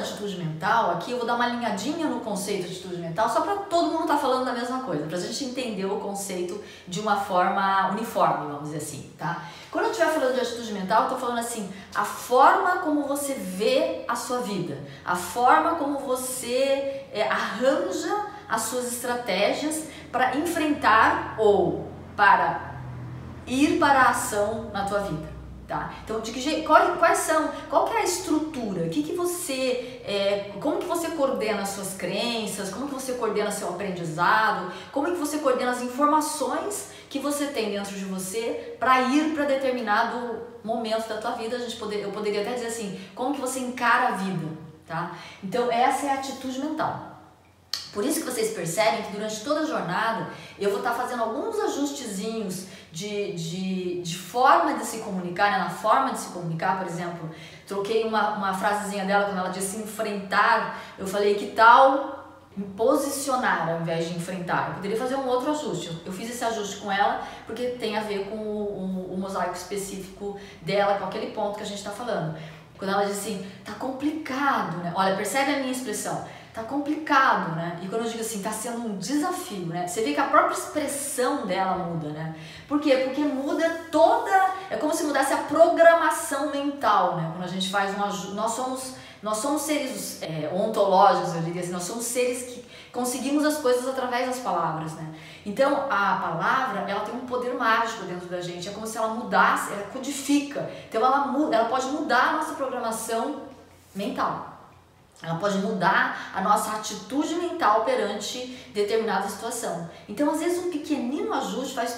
atitude mental, aqui eu vou dar uma alinhadinha no conceito de atitude mental, só para todo mundo estar tá falando da mesma coisa, para a gente entender o conceito de uma forma uniforme, vamos dizer assim, tá? Quando eu estiver falando de atitude mental, eu estou falando assim, a forma como você vê a sua vida, a forma como você é, arranja as suas estratégias para enfrentar ou para ir para a ação na tua vida. Tá? Então, de que, quais, quais são, qual que é a estrutura? Que, que você, é, como que você coordena as suas crenças? Como que você coordena seu aprendizado? Como que você coordena as informações que você tem dentro de você para ir para determinado momento da tua vida? A gente poder, eu poderia até dizer assim, como que você encara a vida, tá? Então, essa é a atitude mental. Por isso que vocês percebem que durante toda a jornada eu vou estar fazendo alguns ajustezinhos de, de forma de se comunicar, né? na forma de se comunicar, por exemplo. Troquei uma, uma frasezinha dela quando ela disse enfrentar, eu falei que tal posicionar ao invés de enfrentar. Eu poderia fazer um outro ajuste. Eu fiz esse ajuste com ela porque tem a ver com o, o, o mosaico específico dela, com aquele ponto que a gente está falando. Quando ela diz assim, tá complicado, né? Olha, percebe a minha expressão tá complicado, né? E quando eu digo assim, tá sendo um desafio, né? Você vê que a própria expressão dela muda, né? Por quê? Porque muda toda, é como se mudasse a programação mental, né? Quando a gente faz um nós somos nós somos seres é, ontológicos, eu diria assim, nós somos seres que conseguimos as coisas através das palavras, né? Então, a palavra, ela tem um poder mágico dentro da gente, é como se ela mudasse, ela codifica. Então, ela, ela pode mudar a nossa programação mental. Ela pode mudar a nossa atitude mental perante determinada situação. Então, às vezes, um pequenino ajuste faz